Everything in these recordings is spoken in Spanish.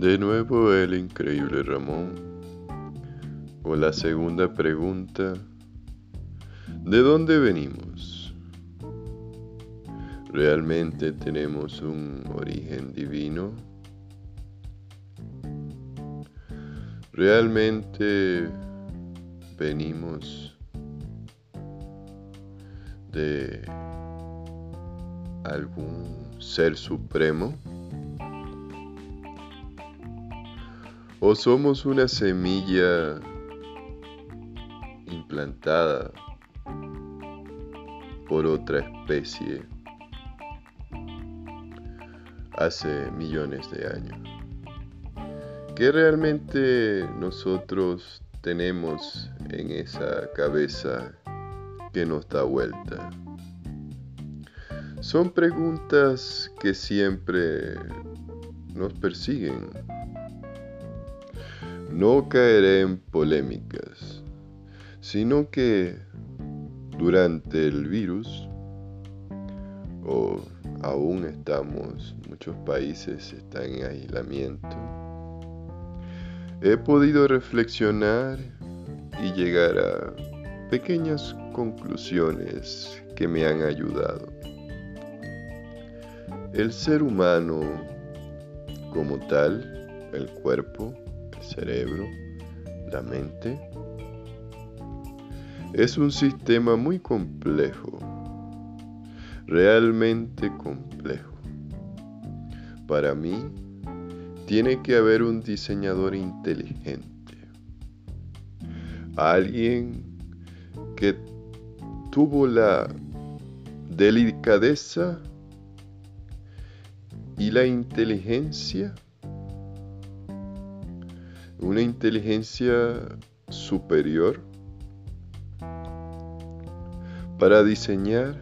De nuevo el increíble Ramón. O la segunda pregunta, ¿de dónde venimos? ¿Realmente tenemos un origen divino? ¿Realmente venimos de algún ser supremo? ¿O somos una semilla implantada por otra especie hace millones de años? ¿Qué realmente nosotros tenemos en esa cabeza que nos da vuelta? Son preguntas que siempre nos persiguen no caeré en polémicas, sino que durante el virus, o aún estamos, muchos países están en aislamiento, he podido reflexionar y llegar a pequeñas conclusiones que me han ayudado. El ser humano como tal, el cuerpo, cerebro, la mente, es un sistema muy complejo, realmente complejo. Para mí, tiene que haber un diseñador inteligente, alguien que tuvo la delicadeza y la inteligencia una inteligencia superior para diseñar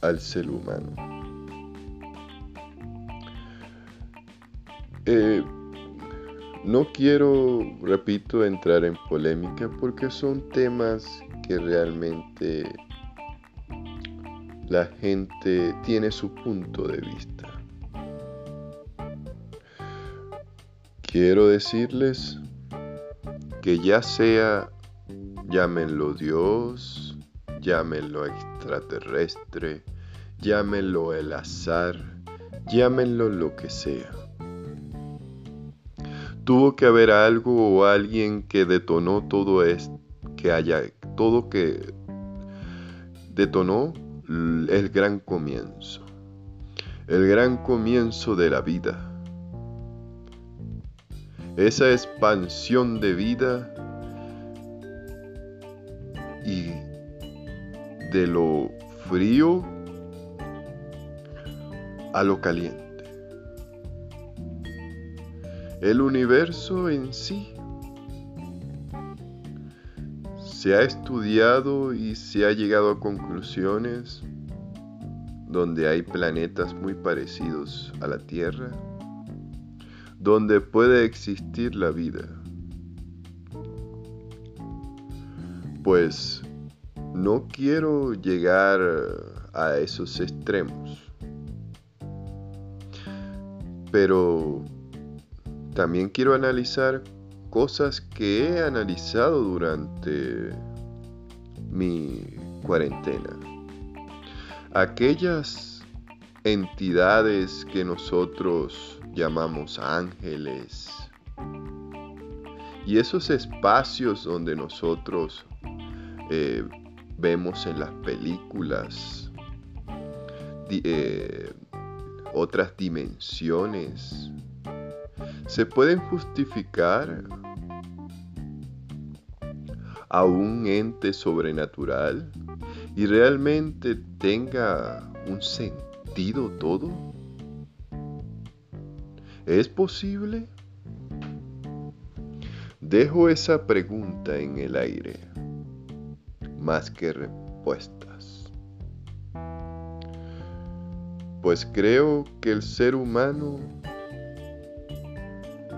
al ser humano. Eh, no quiero, repito, entrar en polémica porque son temas que realmente la gente tiene su punto de vista. Quiero decirles que ya sea llámenlo Dios, llámenlo extraterrestre, llámenlo el azar, llámenlo lo que sea. Tuvo que haber algo o alguien que detonó todo esto, que haya todo que detonó el gran comienzo, el gran comienzo de la vida esa expansión de vida y de lo frío a lo caliente. El universo en sí se ha estudiado y se ha llegado a conclusiones donde hay planetas muy parecidos a la Tierra donde puede existir la vida. Pues no quiero llegar a esos extremos. Pero también quiero analizar cosas que he analizado durante mi cuarentena. Aquellas entidades que nosotros llamamos ángeles. Y esos espacios donde nosotros eh, vemos en las películas eh, otras dimensiones, se pueden justificar a un ente sobrenatural y realmente tenga un sentido todo? ¿Es posible? Dejo esa pregunta en el aire, más que respuestas. Pues creo que el ser humano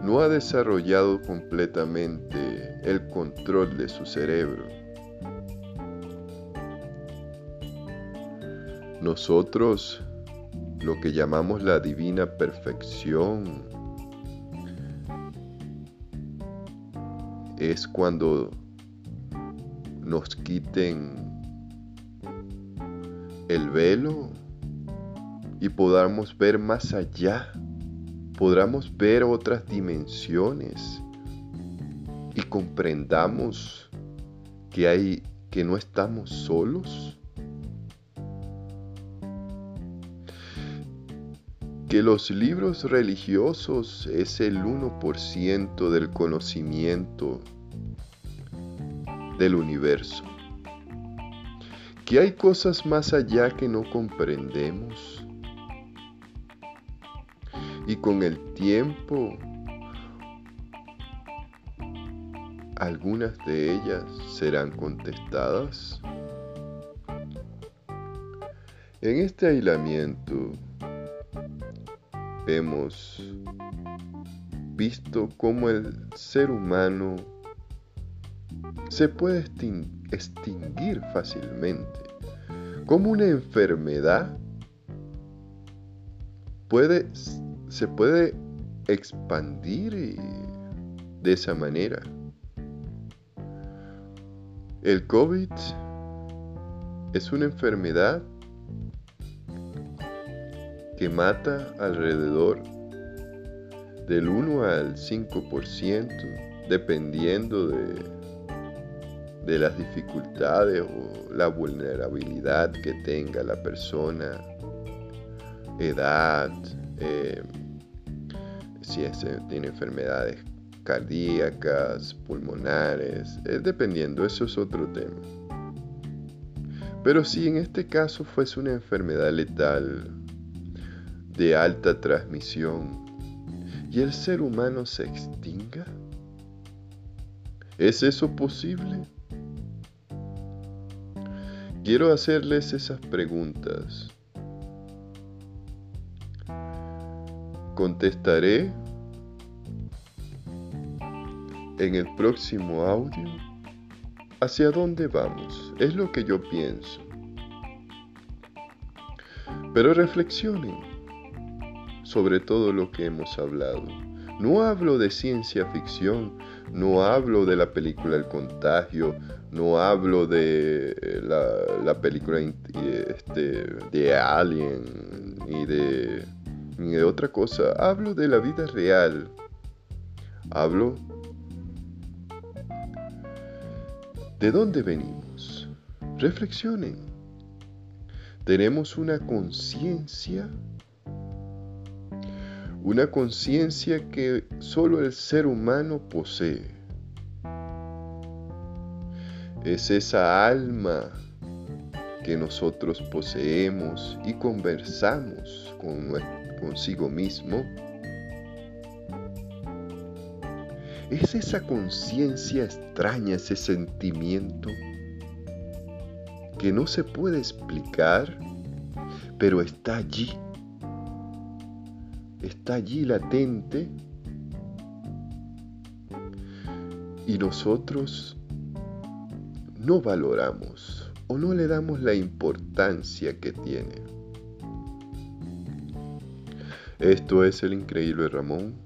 no ha desarrollado completamente el control de su cerebro. Nosotros lo que llamamos la divina perfección, es cuando nos quiten el velo y podamos ver más allá, podamos ver otras dimensiones y comprendamos que hay que no estamos solos. Que los libros religiosos es el 1% del conocimiento del universo. Que hay cosas más allá que no comprendemos. Y con el tiempo algunas de ellas serán contestadas. En este aislamiento hemos visto cómo el ser humano se puede extinguir fácilmente, como una enfermedad puede, se puede expandir de esa manera. El COVID es una enfermedad que mata alrededor del 1 al 5% dependiendo de, de las dificultades o la vulnerabilidad que tenga la persona, edad, eh, si tiene enfermedades cardíacas, pulmonares, eh, dependiendo, eso es otro tema. Pero si en este caso fuese una enfermedad letal de alta transmisión y el ser humano se extinga, ¿es eso posible? Quiero hacerles esas preguntas. Contestaré en el próximo audio hacia dónde vamos. Es lo que yo pienso. Pero reflexionen sobre todo lo que hemos hablado. No hablo de ciencia ficción, no hablo de la película El Contagio, no hablo de eh, la, película este, de Alien ni de, ni de otra cosa. Hablo de la vida real. Hablo ¿De dónde venimos? Reflexionen. Tenemos una conciencia, una conciencia que solo el ser humano posee. Es esa alma que nosotros poseemos y conversamos con consigo mismo Es esa conciencia extraña, ese sentimiento que no se puede explicar, pero está allí. Está allí latente. Y nosotros no valoramos o no le damos la importancia que tiene. Esto es el increíble Ramón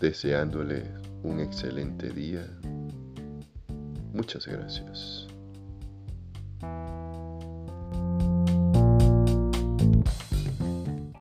deseándole un excelente día. Muchas gracias.